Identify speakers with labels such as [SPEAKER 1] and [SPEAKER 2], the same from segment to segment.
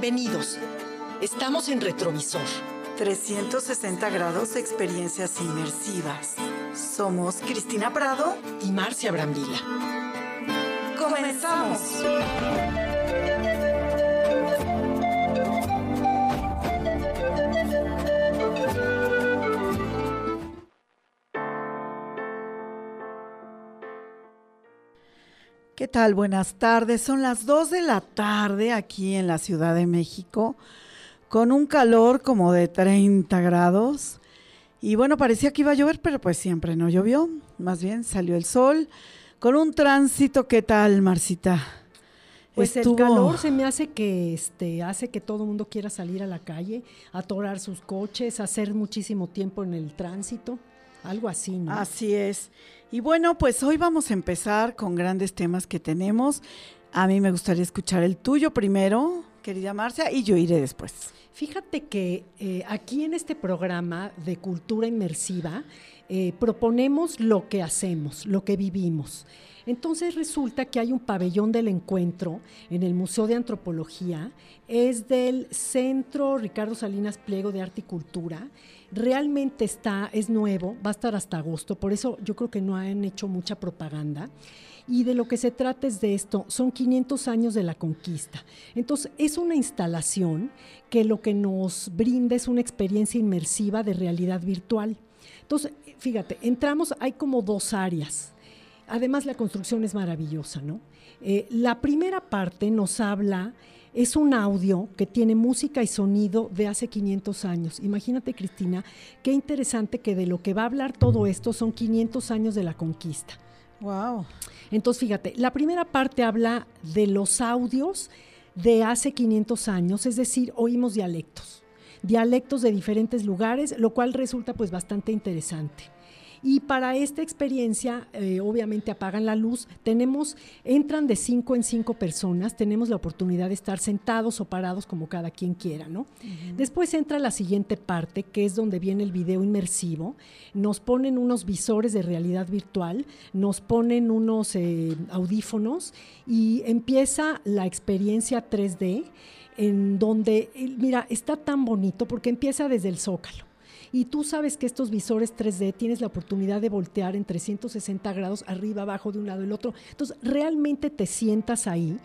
[SPEAKER 1] Bienvenidos. Estamos en Retrovisor.
[SPEAKER 2] 360 grados de experiencias inmersivas. Somos Cristina Prado
[SPEAKER 1] y Marcia Brambila.
[SPEAKER 2] ¡Comenzamos!
[SPEAKER 3] ¿Qué tal? Buenas tardes. Son las 2 de la tarde aquí en la Ciudad de México, con un calor como de 30 grados. Y bueno, parecía que iba a llover, pero pues siempre no llovió. Más bien salió el sol, con un tránsito. ¿Qué tal, Marcita?
[SPEAKER 4] Pues el calor se me hace que este hace que todo el mundo quiera salir a la calle, atorar sus coches, hacer muchísimo tiempo en el tránsito, algo así, ¿no?
[SPEAKER 3] Así es. Y bueno, pues hoy vamos a empezar con grandes temas que tenemos. A mí me gustaría escuchar el tuyo primero, querida Marcia, y yo iré después.
[SPEAKER 4] Fíjate que eh, aquí en este programa de cultura inmersiva eh, proponemos lo que hacemos, lo que vivimos. Entonces resulta que hay un pabellón del encuentro en el Museo de Antropología, es del Centro Ricardo Salinas Pliego de Arte y Cultura. Realmente está, es nuevo, va a estar hasta agosto, por eso yo creo que no han hecho mucha propaganda. Y de lo que se trata es de esto, son 500 años de la conquista. Entonces, es una instalación que lo que nos brinda es una experiencia inmersiva de realidad virtual. Entonces, fíjate, entramos, hay como dos áreas. Además, la construcción es maravillosa, ¿no? Eh, la primera parte nos habla, es un audio que tiene música y sonido de hace 500 años. Imagínate, Cristina, qué interesante que de lo que va a hablar todo esto son 500 años de la conquista.
[SPEAKER 3] Wow.
[SPEAKER 4] Entonces, fíjate, la primera parte habla de los audios de hace 500 años, es decir, oímos dialectos, dialectos de diferentes lugares, lo cual resulta pues bastante interesante. Y para esta experiencia, eh, obviamente apagan la luz, tenemos, entran de cinco en cinco personas, tenemos la oportunidad de estar sentados o parados como cada quien quiera, ¿no? Después entra la siguiente parte, que es donde viene el video inmersivo, nos ponen unos visores de realidad virtual, nos ponen unos eh, audífonos y empieza la experiencia 3D en donde, eh, mira, está tan bonito porque empieza desde el zócalo y tú sabes que estos visores 3D tienes la oportunidad de voltear en 360 grados arriba, abajo, de un lado el otro. Entonces, realmente te sientas ahí,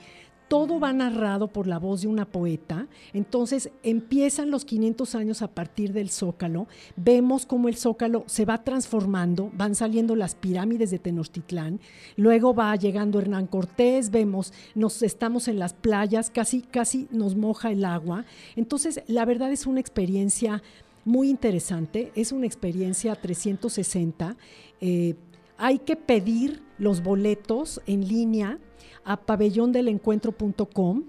[SPEAKER 4] todo va narrado por la voz de una poeta. Entonces empiezan los 500 años a partir del Zócalo. Vemos cómo el Zócalo se va transformando, van saliendo las pirámides de Tenochtitlán. Luego va llegando Hernán Cortés, vemos, nos estamos en las playas, casi, casi nos moja el agua. Entonces, la verdad es una experiencia muy interesante, es una experiencia 360. Eh, hay que pedir los boletos en línea a pabellondelencuentro.com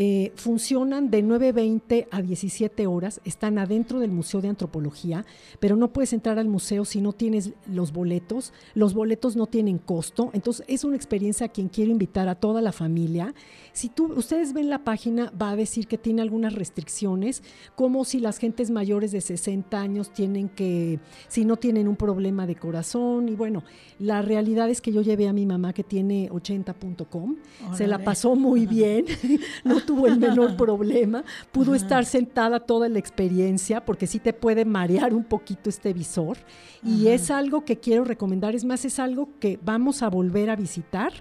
[SPEAKER 4] eh, funcionan de 9.20 a 17 horas, están adentro del Museo de Antropología, pero no puedes entrar al museo si no tienes los boletos. Los boletos no tienen costo, entonces es una experiencia a quien quiero invitar a toda la familia. Si tú, ustedes ven la página, va a decir que tiene algunas restricciones, como si las gentes mayores de 60 años tienen que, si no tienen un problema de corazón, y bueno, la realidad es que yo llevé a mi mamá que tiene 80.com, se la pasó muy bien, no tuvo el menor problema, pudo estar sentada toda la experiencia, porque sí te puede marear un poquito este visor. Y es algo que quiero recomendar, es más, es algo que vamos a volver a visitar.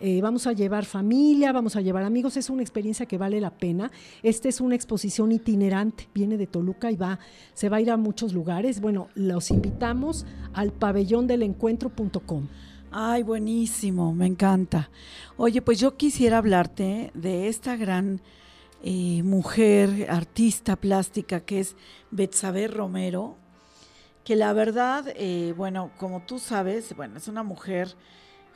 [SPEAKER 4] Eh, vamos a llevar familia, vamos a llevar amigos, es una experiencia que vale la pena. Esta es una exposición itinerante, viene de Toluca y va, se va a ir a muchos lugares. Bueno, los invitamos al pabellondelencuentro.com.
[SPEAKER 3] Ay, buenísimo, me encanta. Oye, pues yo quisiera hablarte de esta gran eh, mujer, artista plástica que es Betsabe Romero, que la verdad, eh, bueno, como tú sabes, bueno, es una mujer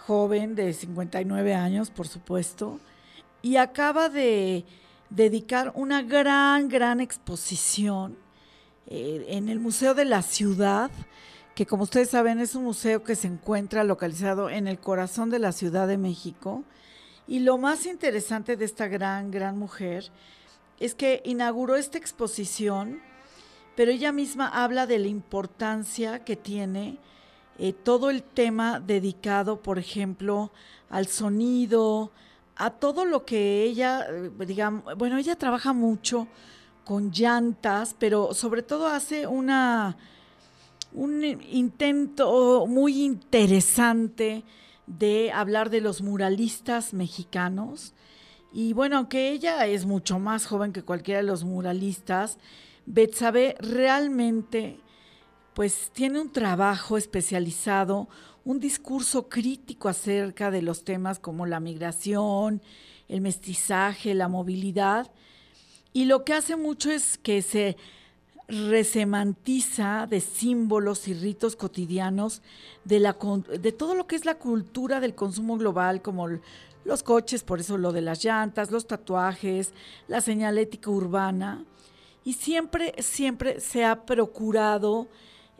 [SPEAKER 3] joven de 59 años, por supuesto, y acaba de dedicar una gran, gran exposición eh, en el Museo de la Ciudad que como ustedes saben es un museo que se encuentra localizado en el corazón de la Ciudad de México. Y lo más interesante de esta gran, gran mujer es que inauguró esta exposición, pero ella misma habla de la importancia que tiene eh, todo el tema dedicado, por ejemplo, al sonido, a todo lo que ella, eh, digamos, bueno, ella trabaja mucho con llantas, pero sobre todo hace una un intento muy interesante de hablar de los muralistas mexicanos. Y bueno, aunque ella es mucho más joven que cualquiera de los muralistas, Betsabe realmente pues tiene un trabajo especializado, un discurso crítico acerca de los temas como la migración, el mestizaje, la movilidad. Y lo que hace mucho es que se resemantiza de símbolos y ritos cotidianos de, la, de todo lo que es la cultura del consumo global, como los coches, por eso lo de las llantas, los tatuajes, la señalética urbana. Y siempre, siempre se ha procurado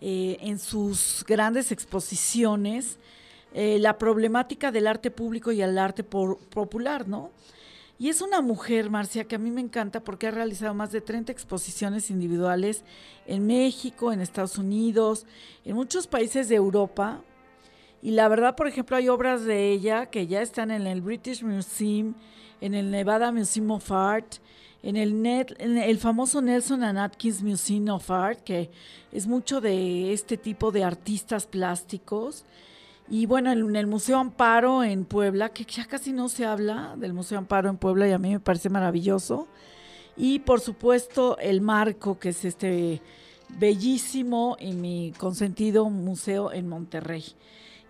[SPEAKER 3] eh, en sus grandes exposiciones eh, la problemática del arte público y el arte popular, ¿no? Y es una mujer, Marcia, que a mí me encanta porque ha realizado más de 30 exposiciones individuales en México, en Estados Unidos, en muchos países de Europa. Y la verdad, por ejemplo, hay obras de ella que ya están en el British Museum, en el Nevada Museum of Art, en el, Net, el famoso Nelson and Atkins Museum of Art, que es mucho de este tipo de artistas plásticos. Y bueno, en el Museo Amparo en Puebla, que ya casi no se habla del Museo Amparo en Puebla y a mí me parece maravilloso. Y por supuesto el Marco, que es este bellísimo y mi consentido museo en Monterrey.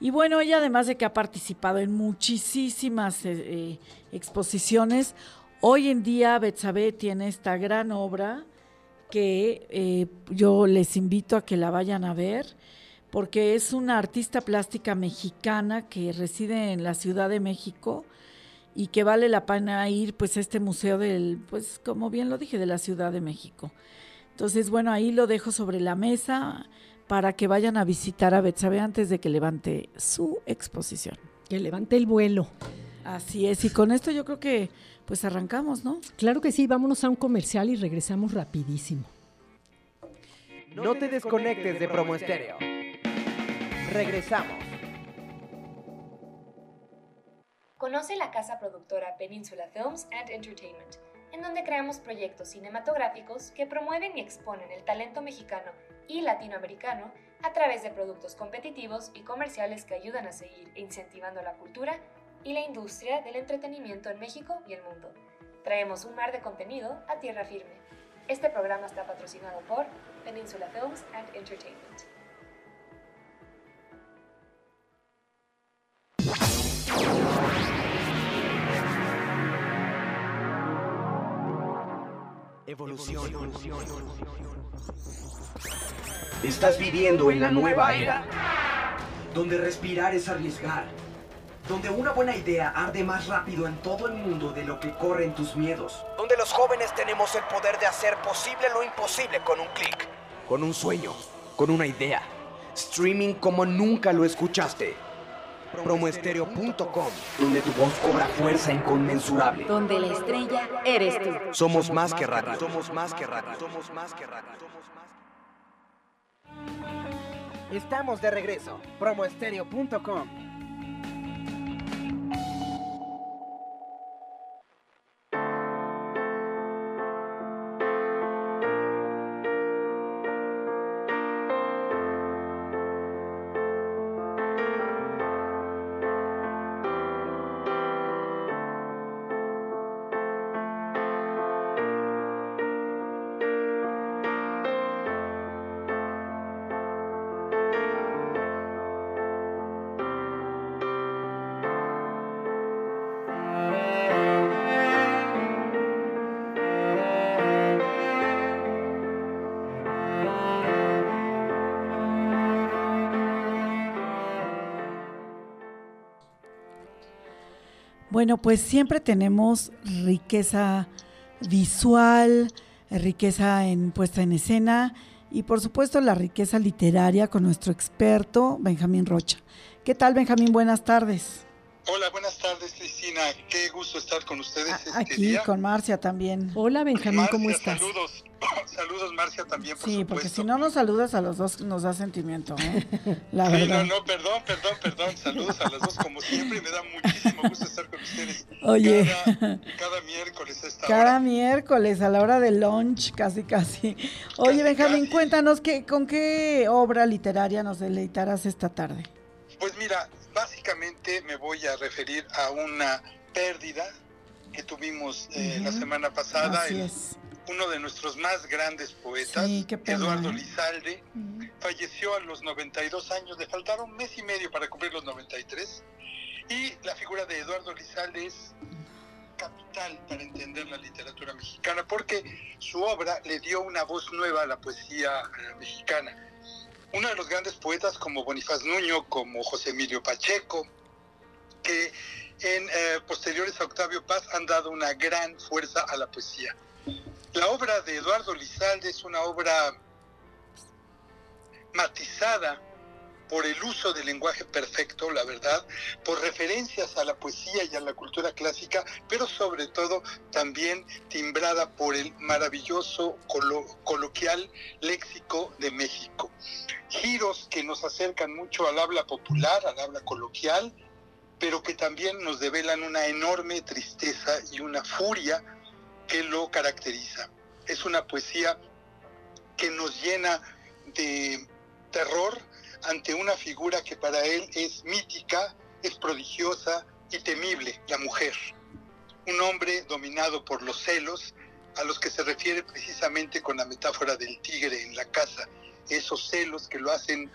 [SPEAKER 3] Y bueno, ella además de que ha participado en muchísimas eh, eh, exposiciones, hoy en día Betsabe tiene esta gran obra que eh, yo les invito a que la vayan a ver porque es una artista plástica mexicana que reside en la Ciudad de México y que vale la pena ir pues a este museo del, pues como bien lo dije, de la Ciudad de México. Entonces, bueno, ahí lo dejo sobre la mesa para que vayan a visitar a Betsabe antes de que levante su exposición.
[SPEAKER 4] Que levante el vuelo.
[SPEAKER 3] Así es, y con esto yo creo que pues arrancamos, ¿no?
[SPEAKER 4] Claro que sí, vámonos a un comercial y regresamos rapidísimo.
[SPEAKER 5] No te desconectes de Promo Estéreo. Regresamos.
[SPEAKER 6] Conoce la casa productora Peninsula Films and Entertainment, en donde creamos proyectos cinematográficos que promueven y exponen el talento mexicano y latinoamericano a través de productos competitivos y comerciales que ayudan a seguir incentivando la cultura y la industria del entretenimiento en México y el mundo. Traemos un mar de contenido a tierra firme. Este programa está patrocinado por Peninsula Films and Entertainment.
[SPEAKER 7] Evolución. Estás viviendo en la nueva era, donde respirar es arriesgar, donde una buena idea arde más rápido en todo el mundo de lo que corren tus miedos, donde los jóvenes tenemos el poder de hacer posible lo imposible con un clic, con un sueño, con una idea. Streaming como nunca lo escuchaste promoestereo.com, donde tu voz cobra fuerza inconmensurable.
[SPEAKER 8] Donde la estrella eres tú.
[SPEAKER 7] Somos más que radio. Somos más que radio. Somos más que radio.
[SPEAKER 5] Estamos de regreso. promoestereo.com
[SPEAKER 3] Bueno, pues siempre tenemos riqueza visual, riqueza en puesta en escena y por supuesto la riqueza literaria con nuestro experto Benjamín Rocha. ¿Qué tal Benjamín? Buenas tardes.
[SPEAKER 9] Hola, buenas tardes, Cristina. Qué gusto estar con ustedes este
[SPEAKER 3] Aquí
[SPEAKER 9] día.
[SPEAKER 3] con Marcia también.
[SPEAKER 4] Hola, Benjamín,
[SPEAKER 9] Marcia,
[SPEAKER 4] ¿cómo estás?
[SPEAKER 9] Saludos. Saludos, Marcia, también, por
[SPEAKER 3] Sí, porque si no nos saludas a los dos nos da sentimiento, ¿eh? La
[SPEAKER 9] Sí,
[SPEAKER 3] verdad.
[SPEAKER 9] no, no, perdón, perdón, perdón. Saludos a las dos, como siempre. Me da muchísimo gusto estar con ustedes.
[SPEAKER 3] Oye.
[SPEAKER 9] Cada, cada miércoles a esta
[SPEAKER 3] Cada
[SPEAKER 9] hora.
[SPEAKER 3] miércoles a la hora del lunch, casi casi. Oye,
[SPEAKER 9] Casi,
[SPEAKER 3] Benjamín,
[SPEAKER 9] casi.
[SPEAKER 3] cuéntanos qué, con qué obra literaria nos deleitarás esta tarde.
[SPEAKER 9] Pues mira, básicamente me voy a referir a una pérdida que tuvimos eh, la semana pasada.
[SPEAKER 3] Así
[SPEAKER 9] el-
[SPEAKER 3] es.
[SPEAKER 9] uno de nuestros más grandes poetas,
[SPEAKER 3] Sí,
[SPEAKER 9] Eduardo. Lizalde, falleció a los 92 años, le faltaron mes y medio para cumplir los 93, y la figura de Eduardo Lizalde es capital para entender la literatura mexicana, porque su obra le dio una voz nueva a la poesía eh, mexicana. Uno de los grandes poetas como Bonifaz Nuño, como José Emilio Pacheco, que en eh, posteriores a Octavio Paz han dado una gran fuerza a la poesía. La obra de Eduardo Lizalde es una obra matizada por el uso del lenguaje perfecto, la verdad, por referencias a la poesía y a la cultura clásica, pero sobre todo también timbrada por el maravilloso colo- coloquial léxico de México. Giros que nos acercan mucho al habla popular, al habla coloquial, pero que también nos develan una enorme tristeza y una furia que lo caracteriza. Es una poesía que nos llena de terror ante una figura que para él es mítica, es prodigiosa y temible, la mujer. Un hombre dominado por los celos, a los que se refiere precisamente con la metáfora del tigre en la casa, esos celos que lo hacen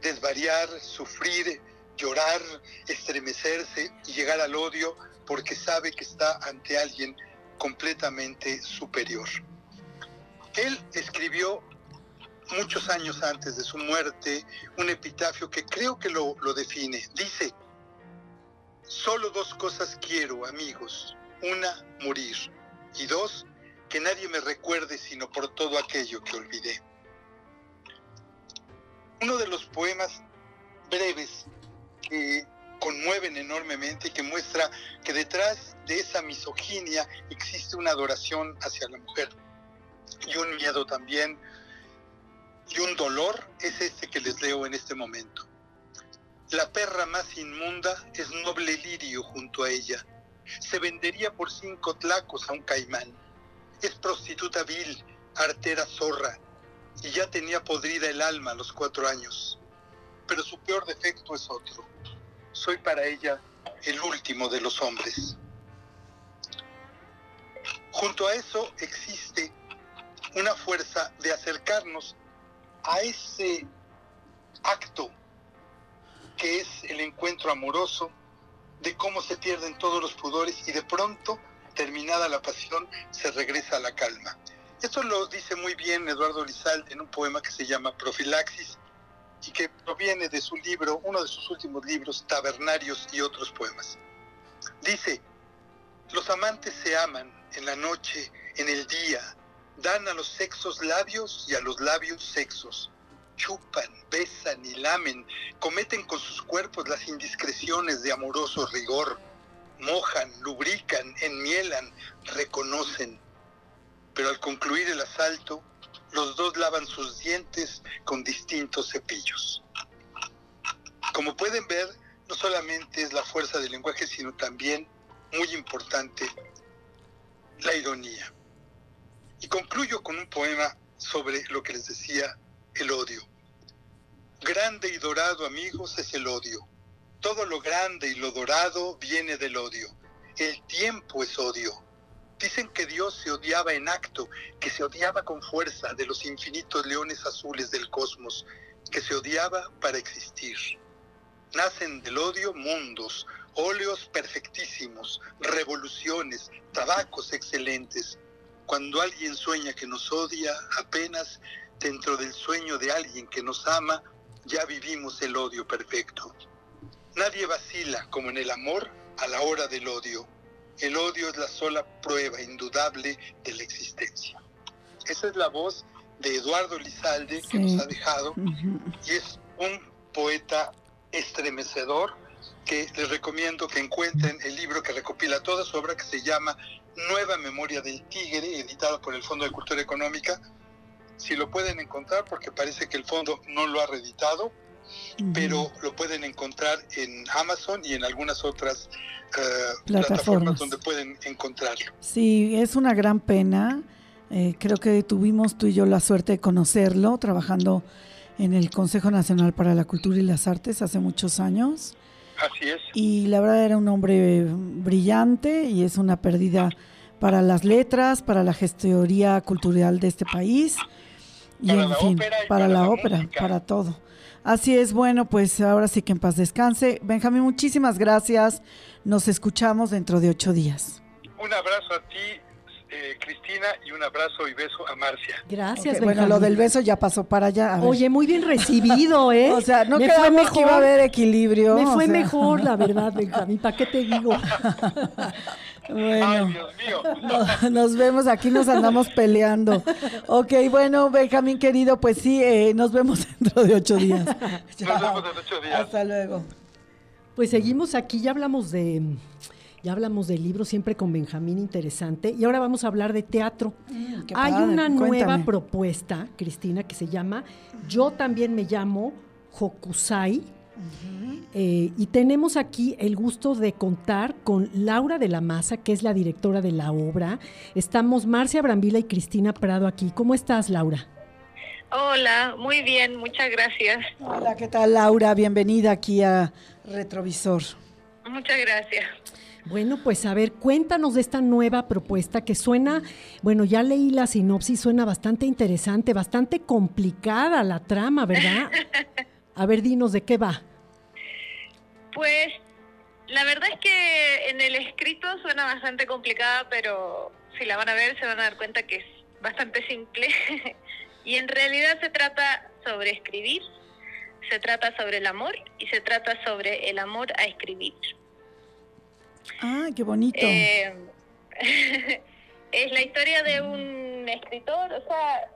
[SPEAKER 9] desvariar, sufrir, llorar, estremecerse y llegar al odio porque sabe que está ante alguien completamente superior. Él escribió muchos años antes de su muerte un epitafio que creo que lo, define. Dice, solo dos cosas quiero, amigos. Una, morir. Y dos, que nadie me recuerde sino por todo aquello que olvidé. Uno de los poemas breves que conmueven enormemente, que muestra que detrás de esa misoginia existe una adoración hacia la mujer y un miedo también y un dolor es este que les leo en este momento. La perra más inmunda es noble lirio junto a ella. Se vendería por cinco tlacos a un caimán. Es prostituta vil, artera zorra, y ya tenía podrida el alma a los cuatro años. Pero su peor defecto es otro. Soy para ella el último de los hombres. Junto a eso existe una fuerza de acercarnos a ese acto que es el encuentro amoroso, de cómo se pierden todos los pudores y de pronto, terminada la pasión, se regresa a la calma. Esto lo dice muy bien Eduardo Lizalde en un poema que se llama Profilaxis y que proviene de su libro, uno de sus últimos libros, Tabernarios y otros poemas. Dice, los amantes se aman en la noche, en el día, dan a los sexos labios y a los labios sexos. Chupan, besan y lamen, cometen con sus cuerpos las indiscreciones de amoroso rigor, mojan, lubrican, enmielan, reconocen. Pero al concluir el asalto, los dos lavan sus dientes con distintos cepillos. Como pueden ver, no solamente es la fuerza del lenguaje, sino también, muy importante, la ironía. Y concluyo con un poema sobre lo que les decía, el odio. Grande y dorado, amigos, es el odio. Todo lo grande y lo dorado viene del odio. El tiempo es odio. Dicen que Dios se odiaba en acto, que se odiaba con fuerza de los infinitos leones azules del cosmos, que se odiaba para existir. Nacen del odio mundos, óleos perfectísimos, revoluciones, tabacos excelentes. Cuando alguien sueña que nos odia, apenas dentro del sueño de alguien que nos ama, ya vivimos el odio perfecto. Nadie vacila como en el amor a la hora del odio. El odio es la sola prueba indudable de la existencia. Esa es la voz de Eduardo Lizalde que nos ha dejado y es un poeta estremecedor que les recomiendo que encuentren el libro que recopila toda su obra que se llama Nueva Memoria del Tigre, editado por el Fondo de Cultura Económica. Si lo pueden encontrar, porque parece que el fondo no lo ha reeditado, pero lo pueden encontrar en Amazon y en algunas otras eh, plataformas. donde pueden encontrarlo.
[SPEAKER 3] Sí, es una gran pena. Eh, creo que tuvimos tú y yo la suerte de conocerlo trabajando en el Consejo Nacional para la Cultura y las Artes hace muchos años.
[SPEAKER 9] Así es.
[SPEAKER 3] Y la verdad era un hombre brillante y es una pérdida para las letras, para la gestoría cultural de este país y en fin, para, la, ópera, para todo. Así es, bueno, pues ahora sí que en paz descanse. Benjamín, muchísimas gracias. Nos escuchamos dentro de ocho días.
[SPEAKER 9] Un abrazo a ti, eh, Cristina, y un abrazo y beso a Marcia.
[SPEAKER 4] Gracias,
[SPEAKER 3] Bueno, lo del beso ya pasó para allá.
[SPEAKER 4] Oye, muy bien recibido, ¿eh?
[SPEAKER 3] o sea, no quedamos que iba a haber equilibrio.
[SPEAKER 4] Me fue mejor, la verdad, Benjamín. ¿Para qué te digo?
[SPEAKER 3] Bueno, nos vemos, aquí nos andamos peleando. Ok, bueno, Benjamín querido, pues sí, eh, nos vemos dentro de ocho días.
[SPEAKER 9] Nos vemos en ocho días.
[SPEAKER 3] Hasta luego.
[SPEAKER 4] Pues seguimos aquí, ya hablamos de ya hablamos del libro siempre con Benjamín, interesante. Y ahora vamos a hablar de teatro. Mm, Hay una nueva propuesta, Cristina, que se llama Yo también me llamo Hokusai. Eh, y tenemos aquí el gusto de contar con Laura de la Maza, que es la directora de la obra. Estamos Marcia Brambila y Cristina Prado aquí. ¿Cómo estás, Laura?
[SPEAKER 10] Hola, muy bien, muchas gracias.
[SPEAKER 3] Hola, ¿qué tal, Laura? Bienvenida aquí a Retrovisor.
[SPEAKER 10] Muchas gracias.
[SPEAKER 4] Bueno, pues a ver, cuéntanos de esta nueva propuesta que suena, bueno, ya leí la sinopsis, suena bastante interesante, bastante complicada la trama, ¿verdad? A ver, dinos de qué va.
[SPEAKER 10] Pues la verdad es que en el escrito suena bastante complicada, pero si la van a ver se van a dar cuenta que es bastante simple. y en realidad se trata sobre escribir, se trata sobre el amor y se trata sobre el amor a escribir.
[SPEAKER 3] Ah, qué bonito. Eh,
[SPEAKER 10] es la historia de un escritor, o sea,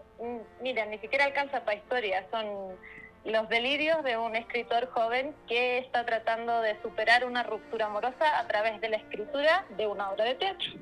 [SPEAKER 10] mira, ni siquiera alcanza para historia, son los delirios de un escritor joven que está tratando de superar una ruptura amorosa a través de la escritura de una obra de teatro.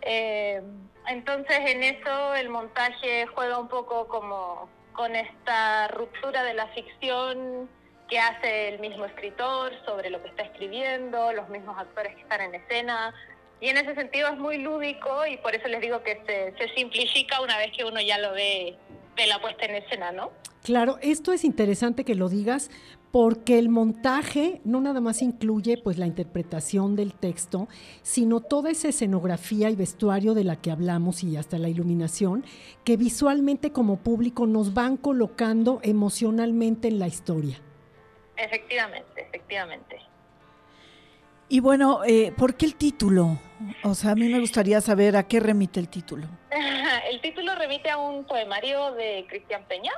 [SPEAKER 10] Eh, entonces en eso el montaje juega un poco como con esta ruptura de la ficción que hace el mismo escritor sobre lo que está escribiendo, los mismos actores que están en escena. Y en ese sentido es muy lúdico y por eso les digo que se, simplifica una vez que uno ya lo ve de la puesta en escena, ¿no?
[SPEAKER 4] Claro, esto es interesante que lo digas porque el montaje no nada más incluye pues la interpretación del texto, sino toda esa escenografía y vestuario de la que hablamos y hasta la iluminación que visualmente como público nos van colocando emocionalmente en la historia.
[SPEAKER 10] Efectivamente, efectivamente.
[SPEAKER 3] Y bueno, eh, ¿por qué el título? O sea, a mí me gustaría saber a qué remite el título.
[SPEAKER 10] el título remite a un poemario de Cristian Peña,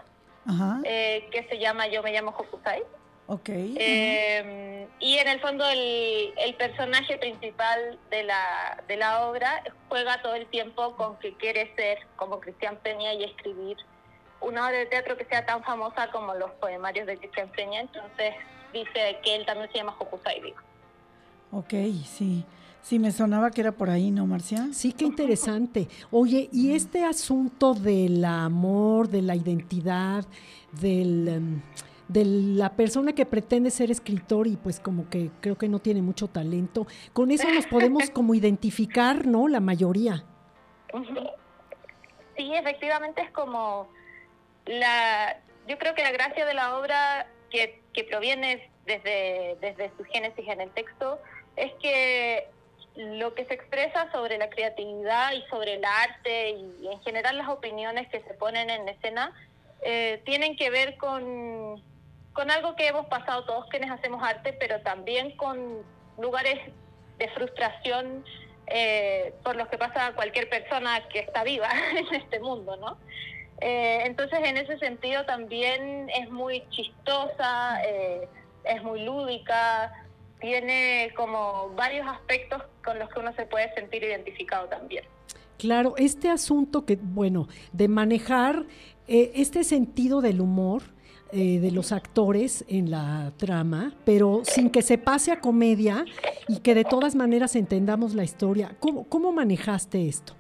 [SPEAKER 10] eh, que se llama Yo me llamo Hokusai.
[SPEAKER 3] Ok.
[SPEAKER 10] Eh, y en el fondo el, el, personaje principal de la, de la obra juega todo el tiempo con que quiere ser como Cristian Peña y escribir una obra de teatro que sea tan famosa como los poemarios de Cristian Peña, entonces dice que él también se llama Hokusai.
[SPEAKER 3] Ok, sí. Sí, me sonaba que era por ahí, ¿no, Marcia?
[SPEAKER 4] Sí, qué interesante. Oye, y este asunto del amor, de la identidad, del, em, de la persona que pretende ser escritor y pues como que creo que no tiene mucho talento, con eso nos podemos como identificar, ¿no? La mayoría.
[SPEAKER 10] Sí, efectivamente es como la, yo creo que la gracia de la obra que, que proviene desde, desde su génesis en el texto es que lo que se expresa sobre la creatividad y sobre el arte y en general las opiniones que se ponen en escena eh, tienen que ver con, con algo que hemos pasado todos quienes hacemos arte, pero también con lugares de frustración eh, por los que pasa cualquier persona que está viva en este mundo, ¿no? Eh, entonces, en ese sentido también es muy chistosa, eh, es muy lúdica, tiene como varios aspectos con los que uno se puede sentir identificado también.
[SPEAKER 4] Claro, este asunto que, bueno, de manejar eh, este sentido del humor, de los actores en la trama, pero sin que se pase a comedia y que de todas maneras entendamos la historia. ¿Cómo, cómo manejaste esto?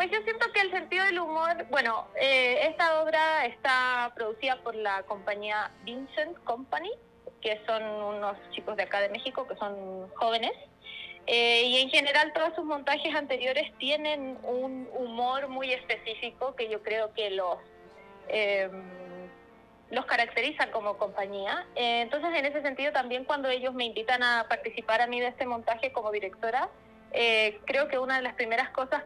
[SPEAKER 10] Pues yo siento que el sentido del humor, bueno, eh, esta obra está producida por la compañía Vincent Company, que son unos chicos de acá de México que son jóvenes. Eh, y en general todos sus montajes anteriores tienen un humor muy específico que yo creo que los, eh, los caracteriza como compañía. Eh, entonces en ese sentido también cuando ellos me invitan a participar a mí de este montaje como directora, eh, creo que una de las primeras cosas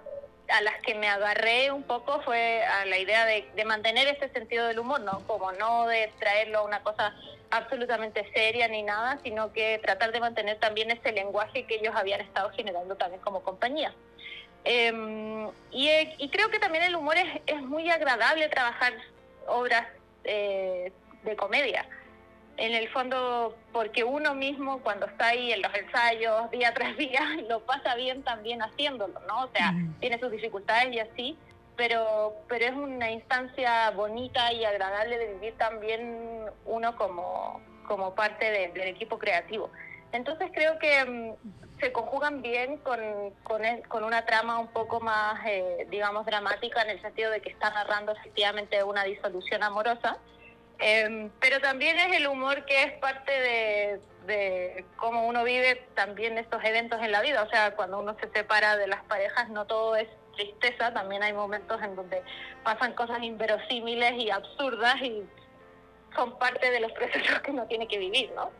[SPEAKER 10] a las que me agarré un poco fue a la idea de, mantener ese sentido del humor, ¿no? Como no de traerlo a una cosa absolutamente seria ni nada, sino que tratar de mantener también ese lenguaje que ellos habían estado generando también como compañía. Eh, y, y, creo que también el humor es, es muy agradable trabajar obras eh, de comedia en el fondo porque uno mismo cuando está ahí en los ensayos día tras día lo pasa bien también haciéndolo, ¿no? O sea, mm. tiene sus dificultades y así, pero, pero es una instancia bonita y agradable de vivir también uno como, como parte de, del equipo creativo. Entonces creo que um, se conjugan bien con, con, el, con, una trama un poco más, eh, digamos, dramática en el sentido de que está narrando efectivamente una disolución amorosa eh, pero también es el humor que es parte de, cómo uno vive también estos eventos en la vida. O sea, cuando uno se separa de las parejas, no todo es tristeza, también hay momentos en donde pasan cosas inverosímiles y absurdas y son parte de los procesos que uno tiene que vivir, ¿no?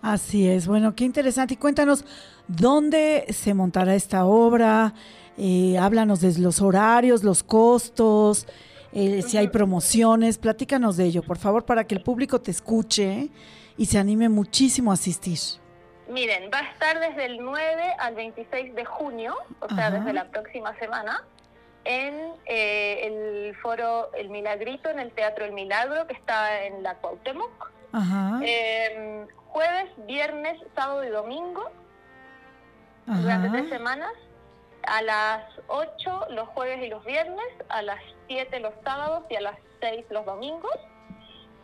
[SPEAKER 3] Así es, bueno, qué interesante. Y cuéntanos, ¿dónde se montará esta obra? Eh, háblanos de los horarios, los costos, eh, si hay promociones, platícanos de ello, por favor, para que el público te escuche y se anime muchísimo a asistir.
[SPEAKER 10] Miren, va a estar desde el 9 al 26 de junio, o sea, desde la próxima semana, en eh, el foro El Milagrito, en el Teatro El Milagro, que está en la Cuauhtémoc. Eh, jueves, viernes, sábado y domingo, Ajá. durante tres semanas a las 8 los jueves y los viernes, a las 7 los sábados y a las 6 los domingos.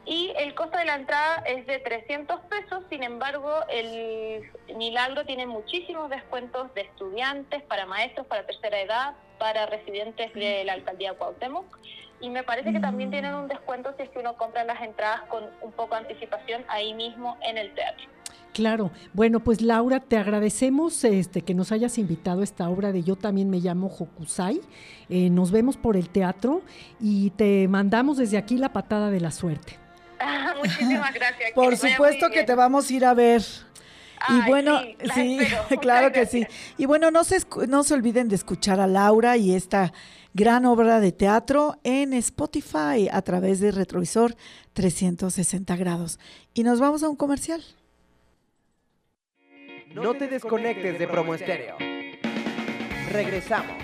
[SPEAKER 10] Y el costo de la entrada es de 300 pesos, sin embargo, el Milagro tiene muchísimos descuentos de estudiantes, para maestros, para tercera edad, para residentes de la alcaldía Cuauhtémoc. Y me parece que también tienen un descuento si es que uno compra las entradas con un poco de anticipación ahí mismo en el teatro.
[SPEAKER 4] Claro. Bueno, pues Laura, te agradecemos este, que nos hayas invitado a esta obra de Yo también me llamo Hokusai. Eh, nos vemos por el teatro y te mandamos desde aquí la patada de la suerte.
[SPEAKER 10] Muchísimas gracias.
[SPEAKER 3] por supuesto que te vamos a ir a ver.
[SPEAKER 10] Ay,
[SPEAKER 3] y bueno,
[SPEAKER 10] sí,
[SPEAKER 3] sí, claro que sí. Y bueno, no se, escu- no se olviden de escuchar a Laura y esta gran obra de teatro en Spotify a través de Retrovisor 360 grados. Y nos vamos a un comercial.
[SPEAKER 5] No te desconectes de Promo Estéreo. Regresamos.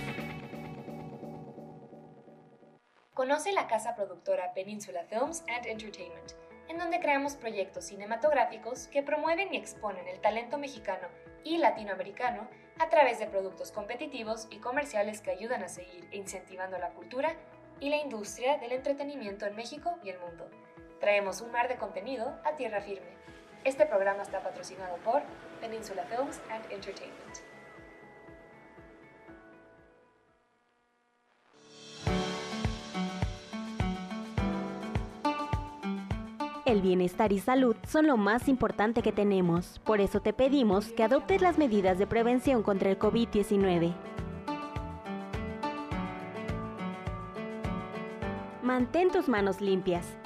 [SPEAKER 6] Conoce la casa productora Peninsula Films and Entertainment, en donde creamos proyectos cinematográficos que promueven y exponen el talento mexicano y latinoamericano a través de productos competitivos y comerciales que ayudan a seguir incentivando la cultura y la industria del entretenimiento en México y el mundo. Traemos un mar de contenido a tierra firme. Este programa está patrocinado por Films and Entertainment.
[SPEAKER 11] El bienestar y salud son lo más importante que tenemos, por eso te pedimos que adoptes las medidas de prevención contra el COVID-19. Mantén tus manos limpias.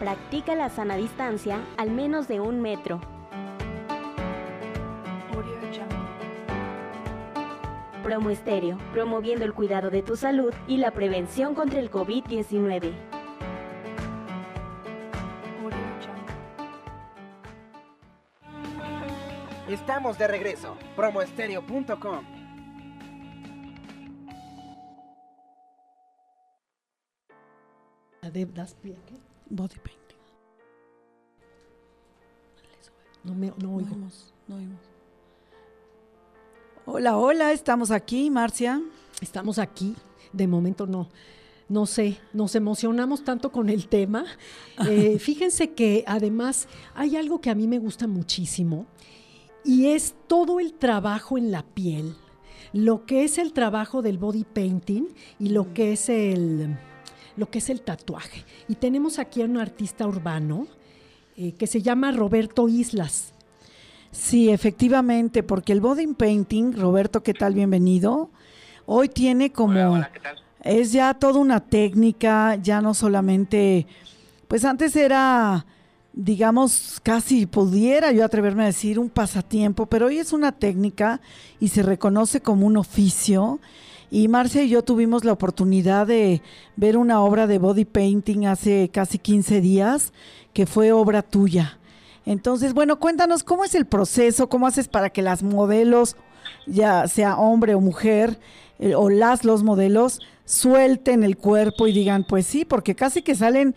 [SPEAKER 11] Practica la sana distancia al menos de un metro. Promo Estéreo, promoviendo el cuidado de tu salud y la prevención contra el COVID-19.
[SPEAKER 5] Estamos de regreso. Promoestereo.com.
[SPEAKER 3] Body painting.
[SPEAKER 4] No, me, no
[SPEAKER 3] No oímos, no oímos. Hola, hola, estamos aquí, Marcia.
[SPEAKER 4] Estamos aquí. De momento no. No sé, nos emocionamos tanto con el tema. Eh, fíjense que además hay algo que a mí me gusta muchísimo y es todo el trabajo en la piel, lo que es el trabajo del body painting y lo que es el, lo que es el tatuaje. Y tenemos aquí a un artista urbano eh, que se llama Roberto Islas.
[SPEAKER 3] Sí, efectivamente, porque el body painting, Roberto, ¿qué tal? Bienvenido. Hoy tiene como... Es ya toda una técnica, ya no solamente... Pues antes era, digamos, casi pudiera yo atreverme a decir un pasatiempo, pero hoy es una técnica y se reconoce como un oficio. Y Marcia y yo tuvimos la oportunidad de ver una obra de body painting hace casi 15 días, que fue obra tuya. Entonces, bueno, cuéntanos cómo es el proceso, cómo haces para que las modelos, ya sea hombre o mujer, eh, o las, los modelos, suelten el cuerpo y digan, pues sí, porque casi que salen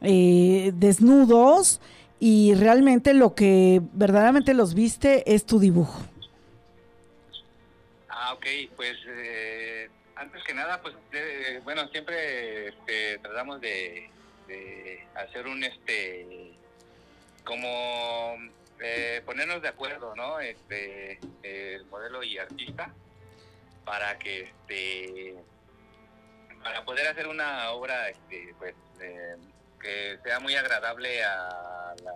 [SPEAKER 3] eh, desnudos y realmente lo que verdaderamente los viste es tu dibujo.
[SPEAKER 12] Ah, ok, pues eh, antes que nada, pues de- bueno, siempre este, tratamos de, de hacer un, este, como eh, ponernos de acuerdo, ¿no? Este, el modelo y artista, para que, este, para poder hacer una obra, este, pues, eh, que sea muy agradable a la,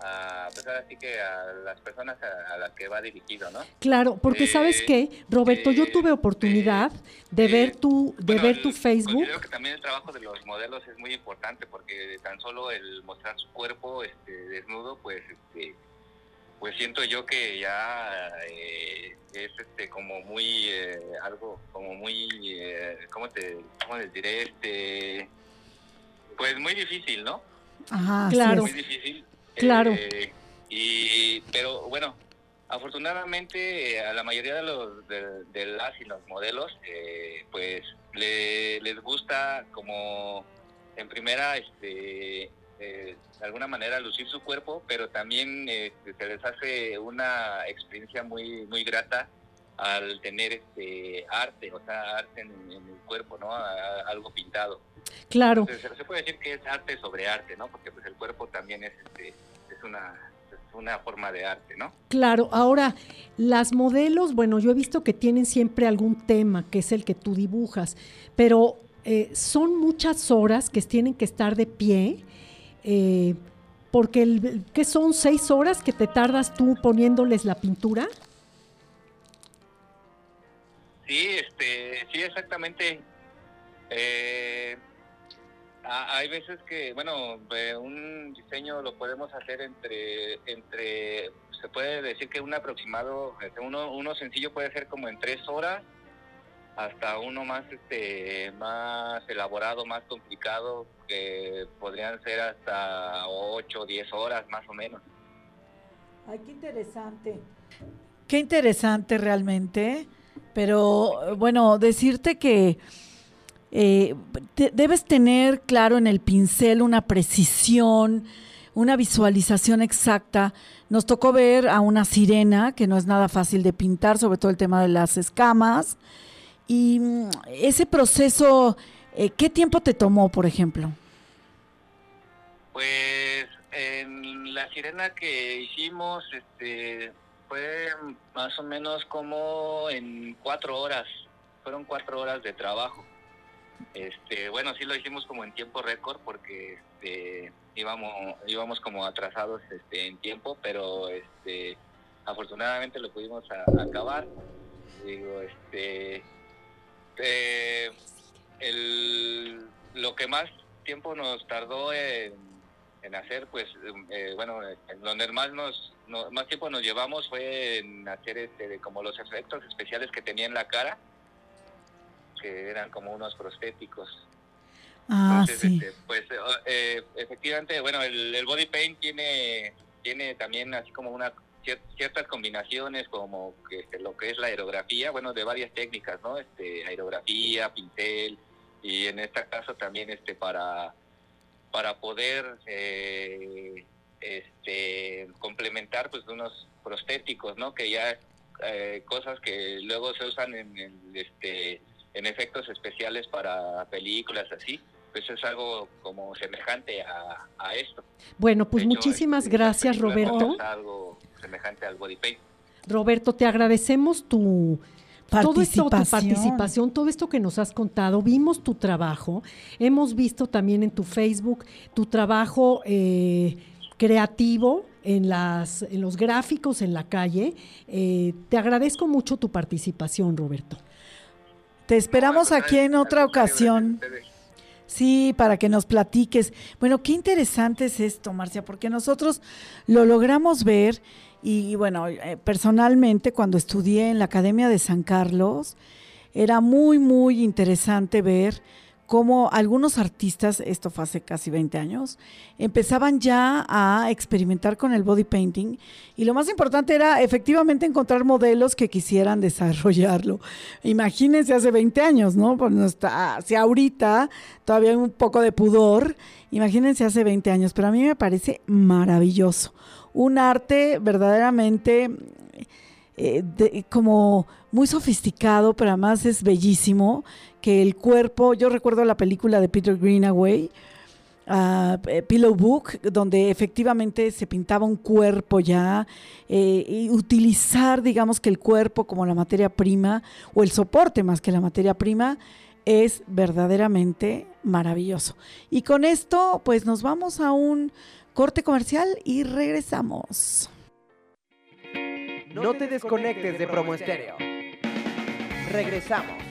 [SPEAKER 12] a, pues ahora sí que a las personas a, a las que va dirigido, ¿no?
[SPEAKER 4] Claro, porque sabes qué, Roberto, yo tuve oportunidad de ver tu, de
[SPEAKER 12] Bueno,
[SPEAKER 4] ver
[SPEAKER 12] el-
[SPEAKER 4] tu Facebook.
[SPEAKER 12] Considero que también el trabajo de los modelos es muy importante porque tan solo el mostrar su cuerpo este, desnudo, pues, este, pues siento yo que ya eh, es este como muy eh, algo como muy, eh, ¿cómo te, cómo les diré? Este, pues muy difícil, ¿no?
[SPEAKER 3] Ajá, así
[SPEAKER 4] Claro.
[SPEAKER 12] Muy
[SPEAKER 3] es.
[SPEAKER 12] difícil.
[SPEAKER 4] Claro.
[SPEAKER 12] Eh, y, pero bueno, afortunadamente eh, a la mayoría de los de, y los modelos, eh, pues le- les gusta como en primera, este, eh, de alguna manera lucir su cuerpo, pero también eh, se les hace una experiencia muy muy grata al tener este arte, o sea, arte en, el cuerpo, ¿no? Algo pintado.
[SPEAKER 4] Claro.
[SPEAKER 12] Entonces, se puede decir que es arte sobre arte, ¿no? Porque pues el cuerpo también es, este, es una una forma de arte, ¿no?
[SPEAKER 4] Claro, ahora las modelos, bueno, yo he visto que tienen siempre algún tema que es el que tú dibujas, pero eh, son muchas horas que tienen que estar de pie, eh, porque el, ¿qué son seis horas que te tardas tú poniéndoles la pintura?
[SPEAKER 12] Sí, este, sí, exactamente. Eh, hay veces que, bueno, eh, un diseño lo podemos hacer entre, entre, se puede decir que un aproximado, este, uno, uno sencillo puede ser como en tres horas, hasta uno más, este, más elaborado, más complicado, que podrían ser hasta ocho o diez horas más o menos.
[SPEAKER 3] Ay, qué interesante. Qué interesante realmente, pero bueno, decirte que eh, te- debes tener claro en el pincel una precisión, una visualización exacta. Nos tocó ver a una sirena, que no es nada fácil de pintar, sobre todo el tema de las escamas. Y mm, ese proceso, eh, ¿qué tiempo te tomó, por ejemplo?
[SPEAKER 12] Pues en la sirena que hicimos, este, fue más o menos como en cuatro horas. Fueron cuatro horas de trabajo. Este, bueno, sí lo hicimos como en tiempo récord porque este, íbamos, íbamos como atrasados este, en tiempo, pero este, afortunadamente lo pudimos acabar. Digo, este, eh, el, lo que más tiempo nos tardó en, en hacer, pues, eh, bueno, donde más nos, más tiempo nos llevamos fue en hacer este, como los efectos especiales que tenía en la cara, que eran como unos prostéticos.
[SPEAKER 3] Ah, sí.
[SPEAKER 12] Este, pues, eh, efectivamente, bueno, el, body paint tiene, tiene también así como una ciertas combinaciones como que este, lo que es la aerografía, bueno, de varias técnicas, ¿no? Este, aerografía, pincel y en este caso también este para para poder eh, este, complementar pues unos prostéticos, ¿no? Que ya eh, cosas que luego se usan en, este en efectos especiales para películas así pues es algo como semejante a, esto.
[SPEAKER 4] Bueno, pues muchísimas gracias, Roberto.
[SPEAKER 12] algo semejante al body paint.
[SPEAKER 4] Roberto, te agradecemos tu todo esto, tu participación, todo esto que nos has contado, vimos tu trabajo, hemos visto también en tu Facebook tu trabajo eh, creativo en, las, en los gráficos en la calle. Eh, te agradezco mucho tu participación, Roberto.
[SPEAKER 3] Te esperamos aquí en otra ocasión. Sí, para que nos platiques. Bueno, qué interesante es esto, Marcia, porque nosotros lo logramos ver y, bueno, eh, personalmente cuando estudié en la Academia de San Carlos, era muy, muy interesante ver cómo algunos artistas, esto fue hace casi 20 años, empezaban ya a experimentar con el body painting y lo más importante era efectivamente encontrar modelos que quisieran desarrollarlo. Imagínense hace 20 años, ¿no? Pues no si ahorita todavía hay un poco de pudor, imagínense hace 20 años, pero a mí me parece maravilloso. Un arte verdaderamente eh, como muy sofisticado, pero además es bellísimo, que el cuerpo, yo recuerdo la película de Peter Greenaway, uh, Pillow Book, donde efectivamente se pintaba un cuerpo ya, eh, y utilizar, digamos, que el cuerpo como la materia prima, o el soporte más que la materia prima, es verdaderamente maravilloso. Y con esto, pues nos vamos a un corte comercial y regresamos.
[SPEAKER 5] No te desconectes de Promo Estéreo. Regresamos.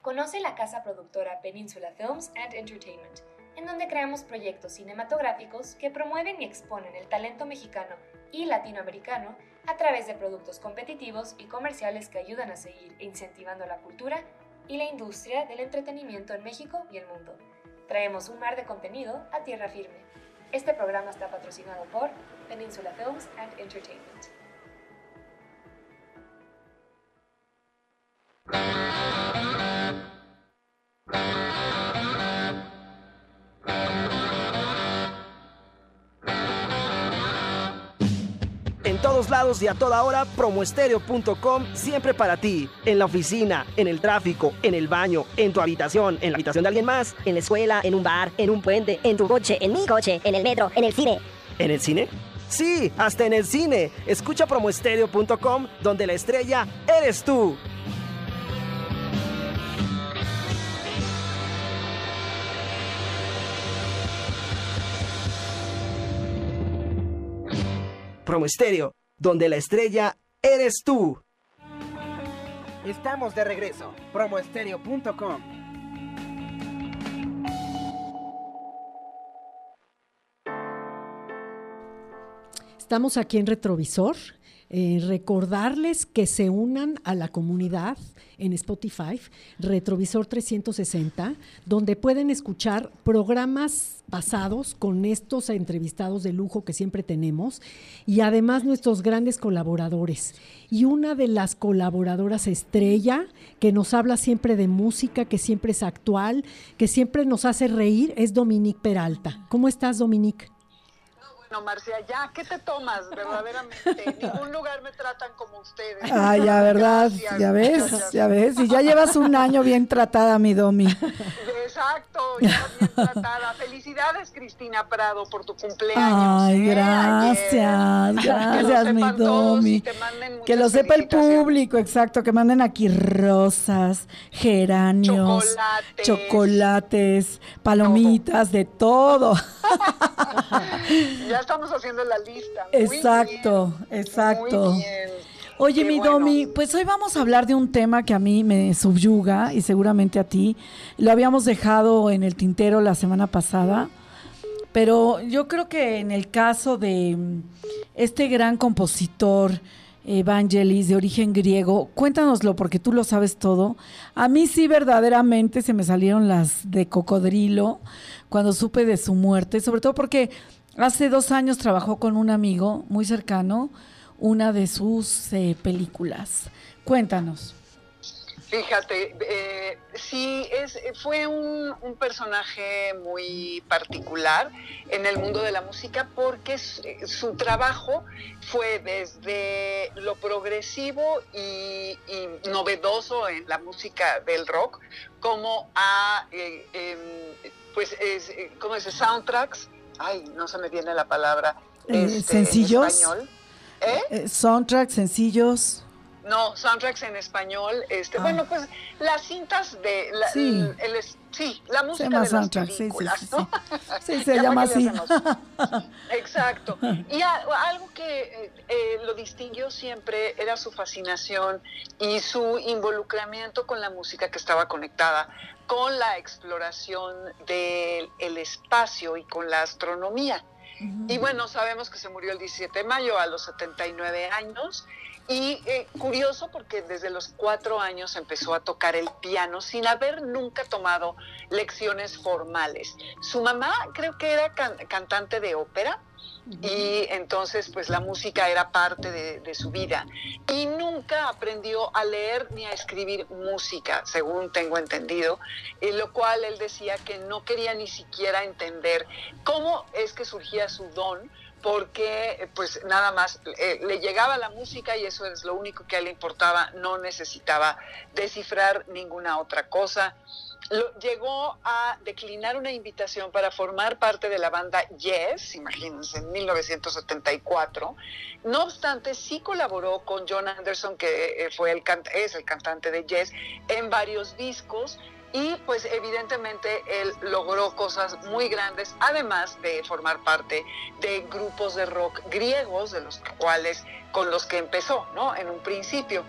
[SPEAKER 6] Conoce la casa productora Peninsula Films and Entertainment, en donde creamos proyectos cinematográficos que promueven y exponen el talento mexicano y latinoamericano a través de productos competitivos y comerciales que ayudan a seguir incentivando la cultura y la industria del entretenimiento en México y el mundo. Traemos un mar de contenido a tierra firme este programa está patrocinado por Peninsula Films and Entertainment.
[SPEAKER 13] Todos lados y a toda hora, promoestereo.com siempre para ti. En la oficina, en el tráfico, en el baño, en tu habitación, en la habitación de alguien más,
[SPEAKER 14] en la escuela, en un bar, en un puente, en tu coche, en mi coche, en el metro, en el cine.
[SPEAKER 13] ¿En el cine? Sí, hasta en el cine. Escucha promoestereo.com donde la estrella eres tú. Promo Estéreo, donde la estrella eres tú.
[SPEAKER 5] Estamos de regreso. Promoestereo.com.
[SPEAKER 4] Estamos aquí en Retrovisor eh, recordarles que se unan a la comunidad en Spotify, Retrovisor 360, donde pueden escuchar programas pasados con estos entrevistados de lujo que siempre tenemos y además nuestros grandes colaboradores. Y una de las colaboradoras estrella que nos habla siempre de música, que siempre es actual, que siempre nos hace reír, es Dominique Peralta. ¿Cómo estás, Dominique?
[SPEAKER 15] No, Marcia, ya, ¿qué te tomas verdaderamente? En ningún lugar me tratan como ustedes.
[SPEAKER 3] Ah, ya, ¿verdad? ya ves, ya ves. Y ya llevas un año bien tratada, mi Domi.
[SPEAKER 15] Exacto, ya bien tratada. Felicidades, Cristina Prado, por tu cumpleaños.
[SPEAKER 3] Ay, ¿eh? gracias, gracias, mi Domi. Que lo sepa el público, exacto, que manden aquí rosas, geranios, chocolates, chocolates palomitas, de todo.
[SPEAKER 15] ya estamos haciendo la lista.
[SPEAKER 3] exacto, exacto. Oye, mi Domi, pues hoy vamos a hablar de un tema que a mí me subyuga y seguramente a ti. Lo habíamos dejado en el tintero la semana pasada, pero yo creo que en el caso de mm, este gran compositor, Evangelis, de origen griego, cuéntanoslo porque tú lo sabes todo. A mí sí verdaderamente se me salieron las de cocodrilo cuando supe de su muerte, sobre todo porque hace dos años trabajó con un amigo muy cercano una de sus eh, películas. Cuéntanos.
[SPEAKER 15] Fíjate, eh, sí, es, fue un, personaje muy particular en el mundo de la música porque su, trabajo fue desde lo progresivo y, novedoso en la música del rock como a, eh, em, pues, es, ¿cómo dice? Soundtracks. Ay, no se me viene la palabra.
[SPEAKER 3] Este, ¿Sencillos? español. ¿Eh? Eh, soundtracks sencillos.
[SPEAKER 15] No, soundtracks en español. Este, ah. Bueno, pues las cintas de... La, sí. sí, la música de las películas, sí,
[SPEAKER 3] ¿no? sí, se llama así.
[SPEAKER 15] Exacto. Y algo que eh, lo distinguió siempre era su fascinación y su involucramiento con la música que estaba conectada con la exploración del espacio y con la astronomía. Y bueno, sabemos que se murió el 17 de mayo a los 79 años. Y eh, curioso porque desde los cuatro años empezó a tocar el piano sin haber nunca tomado lecciones formales. Su mamá creo que era cantante de ópera y entonces pues la música era parte de, su vida. Y nunca aprendió a leer ni a escribir música, según tengo entendido, en lo cual él decía que no quería ni siquiera entender cómo es que surgía su don porque pues nada más eh, le llegaba la música y eso es lo único que a él le importaba, no necesitaba descifrar ninguna otra cosa llegó a declinar una invitación para formar parte de la banda Yes, imagínense, en 1974. No obstante, sí colaboró con John Anderson, que eh, fue el es el cantante de Yes, en varios discos. Y pues evidentemente él logró cosas muy grandes, además de formar parte de grupos de rock griegos, de los cuales, con los que empezó, ¿no? En un principio.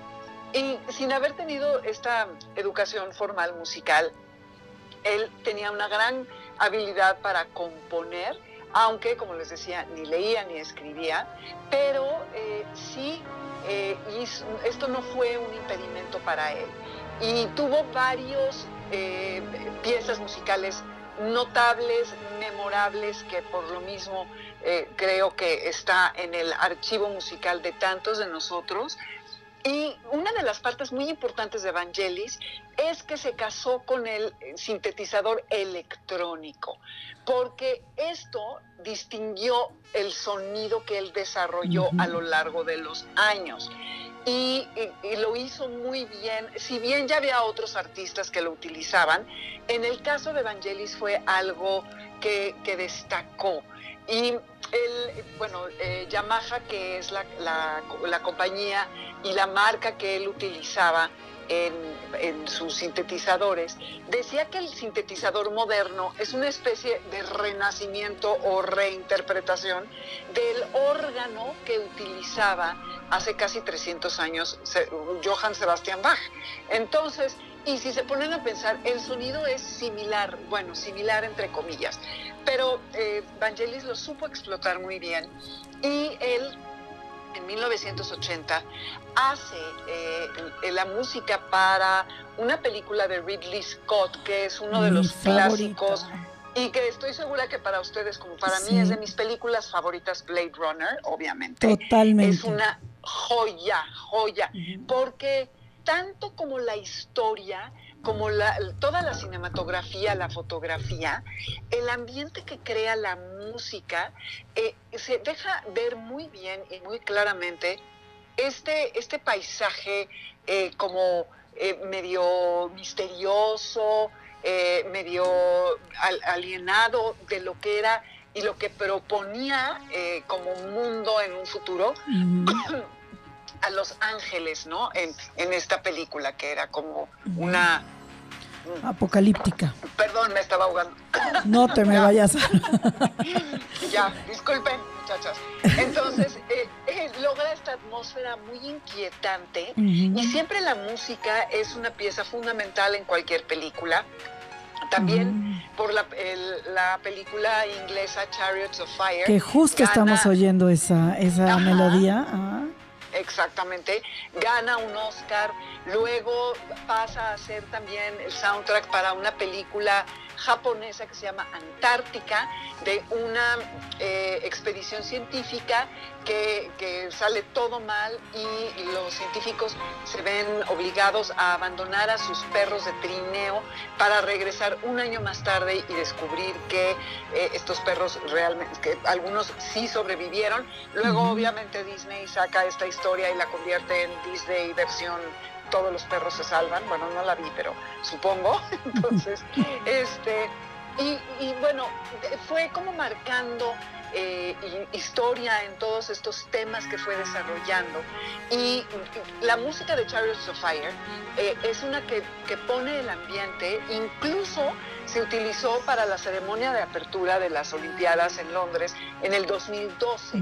[SPEAKER 15] Y sin haber tenido esta educación formal musical, él tenía una gran habilidad para componer, aunque, como les decía, ni leía ni escribía, pero eh, sí, eh, esto no fue un impedimento para él. Y tuvo varios eh, piezas musicales notables, memorables, que por lo mismo creo que está en el archivo musical de tantos de nosotros, y una de las partes muy importantes de Evangelis es que se casó con el sintetizador electrónico, porque esto distinguió el sonido que él desarrolló a lo largo de los años. Y, lo hizo muy bien, si bien ya había otros artistas que lo utilizaban, en el caso de Evangelis fue algo que, que destacó. Y el, bueno, eh, Yamaha, que es la, la, compañía y la marca que él utilizaba en, en, sus sintetizadores, decía que el sintetizador moderno es una especie de renacimiento o reinterpretación del órgano que utilizaba hace casi 300 años Johann Sebastian Bach. Entonces, y si se ponen a pensar, el sonido es similar, bueno, similar entre comillas, pero eh, Vangelis lo supo explotar muy bien y él en 1980 hace eh, la música para una película de Ridley Scott, que es uno de los clásicos y que estoy segura que para ustedes, como para mí, es de mis películas favoritas, Blade Runner, obviamente.
[SPEAKER 3] Totalmente.
[SPEAKER 15] Es una joya, joya, porque tanto como la historia, como la, toda la cinematografía, la fotografía, el ambiente que crea la música, eh, se deja ver muy bien y muy claramente este, este paisaje eh, como eh, medio misterioso, medio alienado de lo que era y lo que proponía como un mundo en un futuro a los ángeles, ¿no? En, en esta película que era como una...
[SPEAKER 3] Apocalíptica.
[SPEAKER 15] Perdón, me estaba ahogando.
[SPEAKER 3] No te me vayas.
[SPEAKER 15] ya, disculpen, muchachas. Entonces, eh, eh, logra esta atmósfera muy inquietante
[SPEAKER 3] Ujú.
[SPEAKER 15] y siempre la música es una pieza fundamental en cualquier película. También por la, el- la película inglesa Chariots of Fire.
[SPEAKER 3] Que justo
[SPEAKER 15] gana-
[SPEAKER 3] estamos oyendo esa, esa melodía. ah.
[SPEAKER 15] Exactamente, gana un Oscar, luego pasa a ser también el soundtrack para una película japonesa que se llama Antártica, de una eh, expedición científica que, que sale todo mal y los científicos se ven obligados a abandonar a sus perros de trineo para regresar un año más tarde y descubrir que eh, estos perros realmente, que algunos sí sobrevivieron. Luego obviamente Disney saca esta historia y la convierte en Disney versión todos los perros se salvan. Bueno, no la vi, pero supongo. Entonces, este, y, y bueno, fue como marcando eh, hi- historia en todos estos temas que fue desarrollando. Y la música de Chariots of Fire eh, es una que, que pone el ambiente, incluso se utilizó para la ceremonia de apertura de las Olimpiadas en Londres en el 2012.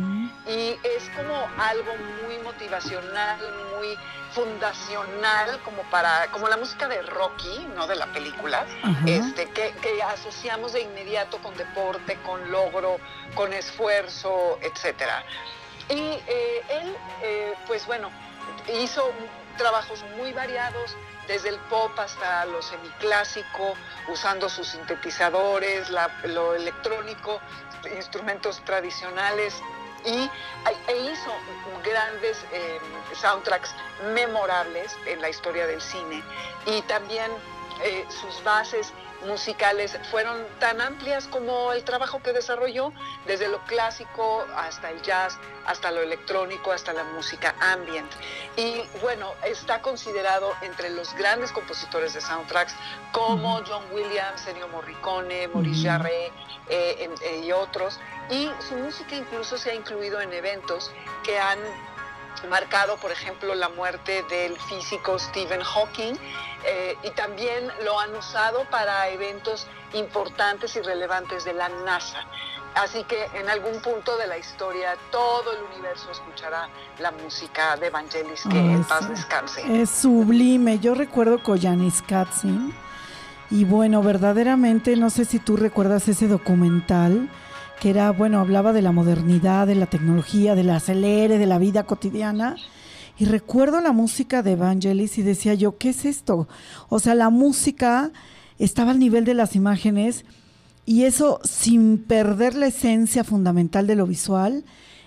[SPEAKER 15] Y es como algo muy motivacional, muy fundacional, como para, como la música de Rocky, no de la película,
[SPEAKER 16] Ajá.
[SPEAKER 15] este, que, que asociamos de inmediato con deporte, con logro, con esfuerzo, etcétera. Y eh, él, eh, pues bueno, hizo trabajos muy variados, desde el pop hasta lo semiclásico, usando sus sintetizadores, lo electrónico, instrumentos tradicionales. Y e hizo grandes eh, soundtracks memorables en la historia del cine. Y también eh, sus bases musicales fueron tan amplias como el trabajo que desarrolló, desde lo clásico hasta el jazz, hasta lo electrónico, hasta la música ambient. Y bueno, está considerado entre los grandes compositores de soundtracks como John Williams, Ennio Morricone, Maurice. Jarre eh, eh, y otros. Y su música incluso se ha incluido en eventos que han marcado, por ejemplo, la muerte del físico Stephen Hawking eh, y también lo han usado para eventos importantes y relevantes de la NASA. Así que en algún punto de la historia todo el universo escuchará la música de Vangelis, que
[SPEAKER 3] Ay,
[SPEAKER 15] en paz descanse.
[SPEAKER 3] Es sublime. Yo recuerdo Koyanis Katzin. Y bueno, verdaderamente, no sé si tú recuerdas ese documental que era, bueno, hablaba de la modernidad, de la tecnología, del acelere, de la vida cotidiana. Y recuerdo la música de Evangelis y decía yo, ¿qué es esto? O sea, la música estaba al nivel de las imágenes y eso sin perder la esencia fundamental de lo visual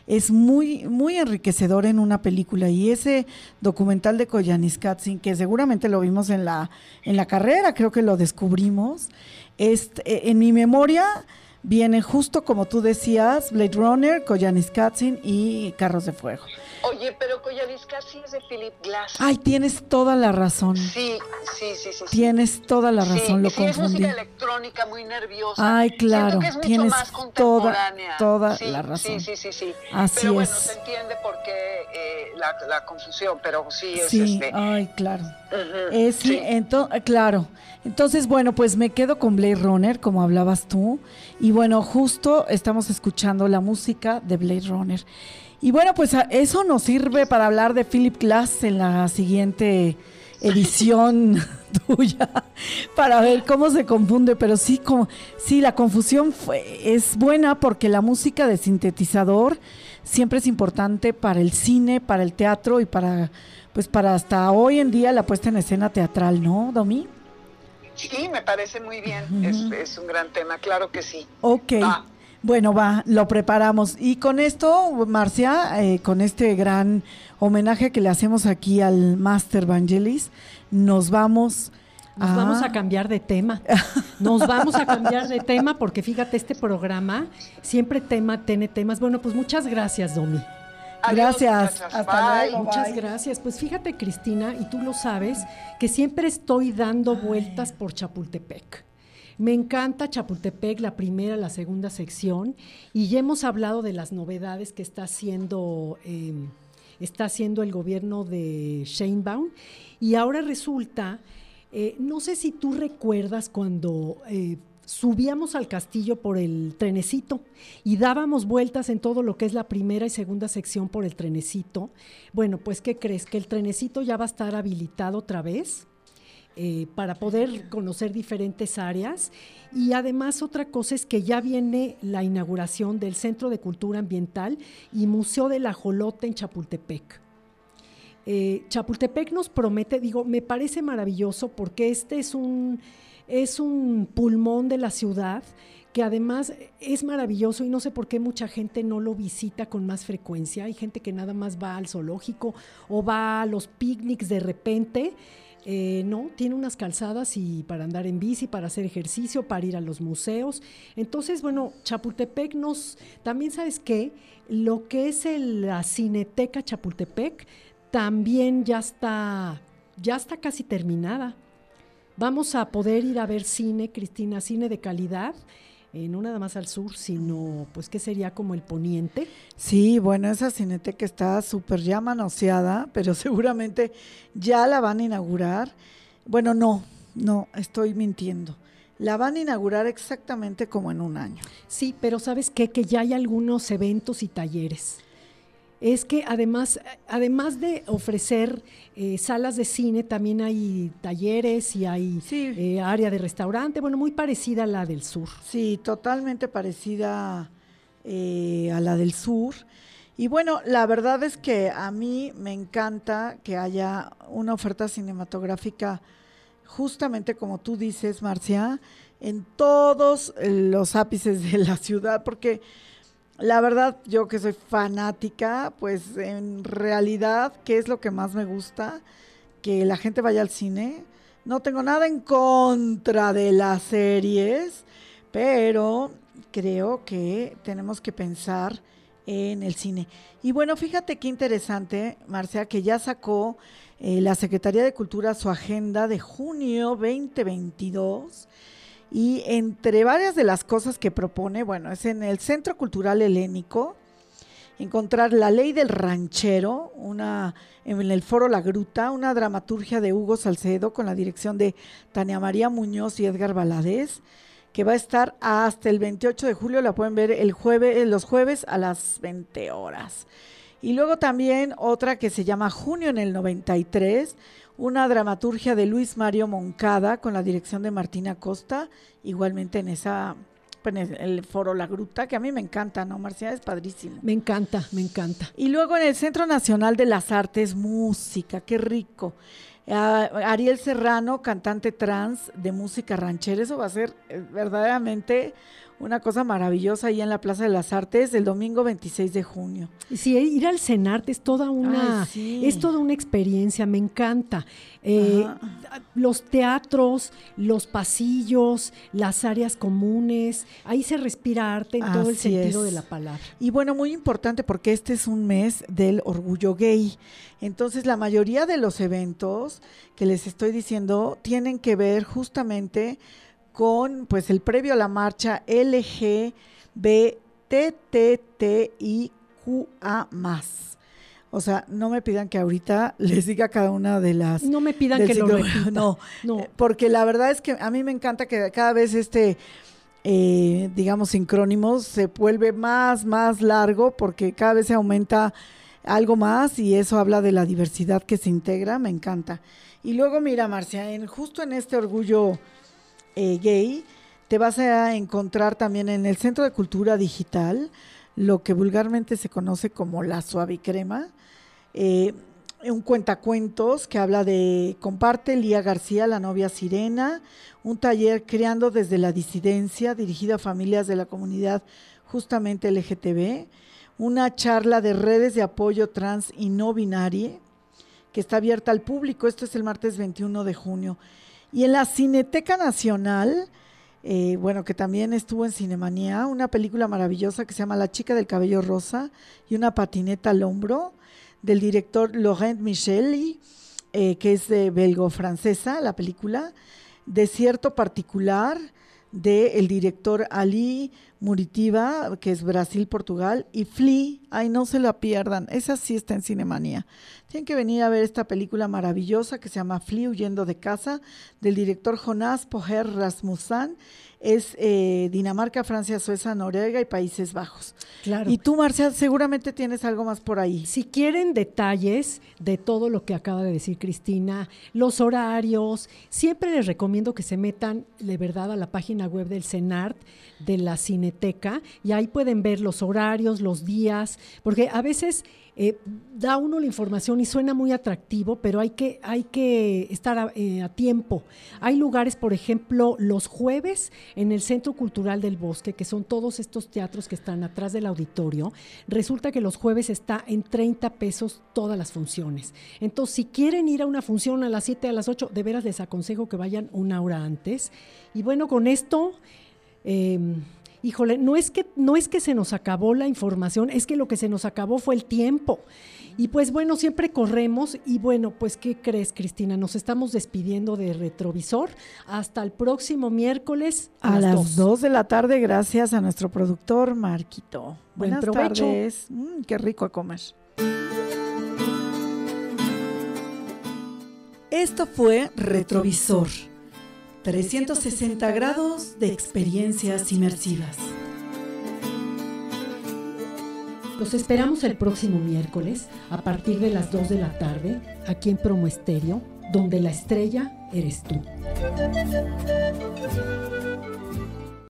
[SPEAKER 3] es muy muy enriquecedor en una película y ese documental de Koyanis Katzin que seguramente lo vimos en la en la carrera creo que lo descubrimos este, eh, en mi memoria viene justo como tú decías Blade Runner Koyanis Katzin y Carros de Fuego
[SPEAKER 15] Oye, pero Koyaliska sí es de Philip Glass.
[SPEAKER 3] ay tienes toda la razón
[SPEAKER 15] Sí, sí, sí, sí.
[SPEAKER 3] tienes toda la razón
[SPEAKER 15] sí,
[SPEAKER 3] lo
[SPEAKER 15] sí, es
[SPEAKER 3] confundí
[SPEAKER 15] música electrónica muy nerviosa.
[SPEAKER 3] Ay, claro,
[SPEAKER 15] que es mucho
[SPEAKER 3] tienes
[SPEAKER 15] más
[SPEAKER 3] toda,
[SPEAKER 15] contemporánea.
[SPEAKER 3] toda
[SPEAKER 15] Sí,
[SPEAKER 3] la razón.
[SPEAKER 15] Sí, sí, sí, sí.
[SPEAKER 3] Así
[SPEAKER 15] pero bueno,
[SPEAKER 3] es.
[SPEAKER 15] se entiende por qué eh, la, la confusión, pero sí es
[SPEAKER 3] Sí,
[SPEAKER 15] este.
[SPEAKER 3] ay, claro. Eh, sí, ento- claro. Entonces, bueno, pues me quedo con Blade Runner, como hablabas tú. Y bueno, justo estamos escuchando la música de Blade Runner. Y bueno, pues eso nos sirve para hablar de Philip Glass en la siguiente edición tuya, para ver cómo se confunde. Pero sí, como, sí, la confusión fue, es buena porque la música de sintetizador siempre es importante para el cine, para el teatro y para, pues para hasta hoy en día la puesta en escena teatral, ¿no, Domi?
[SPEAKER 15] Sí, me parece muy bien. es, es un gran tema, claro que sí.
[SPEAKER 3] Ok.
[SPEAKER 15] Va.
[SPEAKER 3] Bueno, va, lo preparamos. Y con esto, Marcia, eh, con este gran homenaje que le hacemos aquí al Master Vangelis, nos vamos
[SPEAKER 4] Nos vamos a cambiar de tema. Nos vamos a cambiar de tema porque fíjate, este programa siempre tema tiene temas. Bueno, pues muchas gracias, Domi.
[SPEAKER 3] Gracias. Hasta luego.
[SPEAKER 4] Muchas
[SPEAKER 3] bye.
[SPEAKER 4] gracias. Pues fíjate, Cristina, y tú lo sabes, que siempre estoy dando vueltas por Chapultepec. Me encanta Chapultepec, la primera, la segunda sección, y ya hemos hablado de las novedades que está haciendo, eh, está haciendo el gobierno de Sheinbaum, y ahora resulta, eh, no sé si tú recuerdas cuando eh, subíamos al castillo por el trenecito y dábamos vueltas en todo lo que es la primera y segunda sección por el trenecito. Bueno, pues ¿qué crees? Que el trenecito ya va a estar habilitado otra vez. Eh, para poder conocer diferentes áreas. Y además otra cosa es que ya viene la inauguración del Centro de Cultura Ambiental y Museo del Ajolote en Chapultepec. Eh, Chapultepec nos promete, digo, me parece maravilloso porque este es un, es un pulmón de la ciudad que además es maravilloso y no sé por qué mucha gente no lo visita con más frecuencia. Hay gente que nada más va al zoológico o va a los picnics de repente. Eh, no, tiene unas calzadas y para andar en bici, para hacer ejercicio, para ir a los museos. Entonces, bueno, Chapultepec nos, también sabes qué, lo que es la Cineteca Chapultepec también ya está, ya está casi terminada. Vamos a poder ir a ver cine, Cristina, cine de calidad, eh, no nada más al sur, sino pues que sería como el poniente.
[SPEAKER 3] Sí, bueno, esa cineteca está súper ya manoseada, pero seguramente ya la van a inaugurar. Bueno, no, no, estoy mintiendo. La van a inaugurar exactamente como en un año.
[SPEAKER 4] Sí, pero ¿sabes qué? Que ya hay algunos eventos y talleres es que además, además de ofrecer eh, salas de cine, también hay talleres y hay eh, área de restaurante, bueno, muy parecida a la del sur.
[SPEAKER 3] Sí, totalmente parecida eh, a la del sur. Y bueno, la verdad es que a mí me encanta que haya una oferta cinematográfica, justamente como tú dices, Marcia, en todos los ápices de la ciudad, porque la verdad, yo que soy fanática, pues en realidad, ¿qué es lo que más me gusta? Que la gente vaya al cine. No tengo nada en contra de las series, pero creo que tenemos que pensar en el cine. Y bueno, fíjate qué interesante, Marcia, que ya sacó eh, la Secretaría de Cultura su agenda de junio 2022 y entre varias de las cosas que propone, bueno, es en el Centro Cultural Helénico, encontrar La Ley del Ranchero, una, en el Foro La Gruta, una dramaturgia de Hugo Salcedo con la dirección de Tania María Muñoz y Edgar Valadez, que va a estar hasta el 28 de julio, la pueden ver el jueves, los jueves a las 20 horas. Y luego también otra que se llama Junio en el 93, una dramaturgia de Luis Mario Moncada con la dirección de Martina Costa, igualmente en esa en el foro La Gruta, que a mí me encanta, ¿no, Marcia? Es padrísimo.
[SPEAKER 4] Me encanta, me encanta.
[SPEAKER 3] Y luego en el Centro Nacional de las Artes, música, qué rico. Ariel Serrano, cantante trans de música ranchera, eso va a ser eh, verdaderamente una cosa maravillosa ahí en la Plaza de las Artes el domingo 26 de junio.
[SPEAKER 4] Sí, ir al Cenarte es toda una, es toda una experiencia, me encanta. Eh, los teatros, los pasillos, las áreas comunes, ahí se respira arte en todo el sentido de la palabra.
[SPEAKER 3] Y bueno, muy importante porque este es un mes del orgullo gay. Entonces, la mayoría de los eventos que les estoy diciendo tienen que ver justamente con pues el previo a la marcha LGBTTIQA+. O sea, no me pidan que ahorita les diga cada una de las...
[SPEAKER 4] No me pidan que lo repita.
[SPEAKER 3] No, no. Eh, porque la verdad es que a mí me encanta que cada vez este, eh, digamos, sincrónimo se vuelve más, más largo porque cada vez se aumenta algo más y eso habla de la diversidad que se integra, me encanta. Y luego mira, Marcia, en, justo en este orgullo eh, gay, te vas a encontrar también en el Centro de Cultura Digital, lo que vulgarmente se conoce como la suavicrema, eh, un cuentacuentos que habla de comparte Lía García, la novia sirena, un taller creando desde la disidencia dirigido a familias de la comunidad justamente LGTB, una charla de redes de apoyo trans y no binaria que está abierta al público. Esto es el martes 21 de junio. Y en la Cineteca Nacional, eh, bueno, que también estuvo en Cinemanía, una película maravillosa que se llama La chica del cabello rosa y una patineta al hombro, del director Laurent Micheli, eh, que es de belgo-francesa, la película, Desierto Particular, del director Ali Muritiba, que es Brasil, Portugal, y Flea, ay, no se la pierdan, esa sí está en Cinemanía. Tienen que venir a ver esta película maravillosa que se llama Flea, huyendo de casa, del director Jonas Poher Rasmussen es eh, Dinamarca, Francia, Suecia, Noruega y Países Bajos.
[SPEAKER 4] Claro.
[SPEAKER 3] Y tú, Marcia, seguramente tienes algo más por ahí.
[SPEAKER 4] Si quieren detalles de todo lo que acaba de decir Cristina, los horarios, siempre les recomiendo que se metan de verdad a la página web del CENART, de la Y ahí pueden ver los horarios, los días, porque a veces eh, da uno la información y suena muy atractivo, pero hay que, hay que estar a, eh, a, tiempo. Hay lugares, por ejemplo, los jueves en el Centro Cultural del Bosque, que son todos estos teatros que están atrás del auditorio. Resulta que los jueves está en 30 pesos todas las funciones. Entonces, si quieren ir a una función a las 7, a las 8, de veras les aconsejo que vayan una hora antes. Y bueno, con esto... Eh, híjole, no es que no es que se nos acabó la información, es que lo que se nos acabó fue el tiempo. Y pues bueno, siempre corremos y bueno, pues ¿qué crees, Cristina? Nos estamos despidiendo de Retrovisor hasta el próximo miércoles
[SPEAKER 3] a, a las 2 de la tarde, gracias a nuestro productor Marquito.
[SPEAKER 4] Buen
[SPEAKER 3] Buenas
[SPEAKER 4] provecho.
[SPEAKER 3] tardes. Mm, qué rico a comer. Esto fue Retrovisor. 360 grados de experiencias inmersivas.
[SPEAKER 4] Los esperamos el próximo miércoles a partir de las 2 de la tarde aquí en Promo Estéreo, donde la estrella eres tú.